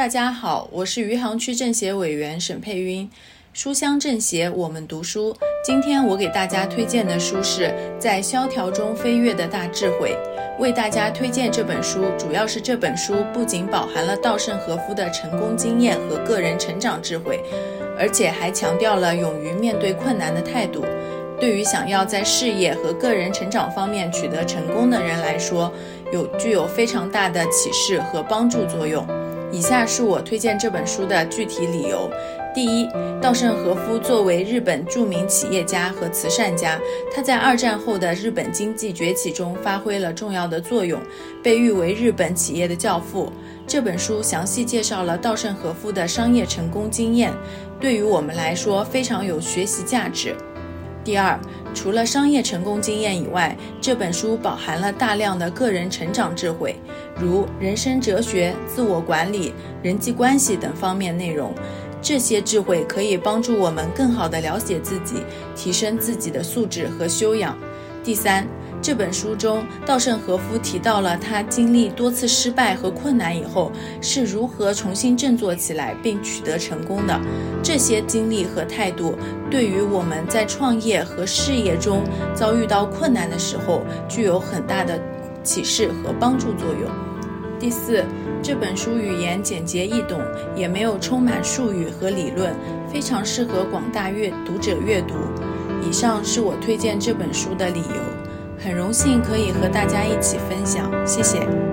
大家好，我是余杭区政协委员沈佩晕。书香政协，我们读书。今天我给大家推荐的书是《在萧条中飞跃的大智慧》。为大家推荐这本书，主要是这本书不仅饱含了稻盛和夫的成功经验和个人成长智慧，而且还强调了勇于面对困难的态度。对于想要在事业和个人成长方面取得成功的人来说，有具有非常大的启示和帮助作用。以下是我推荐这本书的具体理由：第一，稻盛和夫作为日本著名企业家和慈善家，他在二战后的日本经济崛起中发挥了重要的作用，被誉为日本企业的教父。这本书详细介绍了稻盛和夫的商业成功经验，对于我们来说非常有学习价值。第二，除了商业成功经验以外，这本书饱含了大量的个人成长智慧，如人生哲学、自我管理、人际关系等方面内容。这些智慧可以帮助我们更好地了解自己，提升自己的素质和修养。第三。这本书中，稻盛和夫提到了他经历多次失败和困难以后是如何重新振作起来并取得成功的。这些经历和态度，对于我们在创业和事业中遭遇到困难的时候，具有很大的启示和帮助作用。第四，这本书语言简洁易懂，也没有充满术语和理论，非常适合广大阅读者阅读。以上是我推荐这本书的理由。很荣幸可以和大家一起分享，谢谢。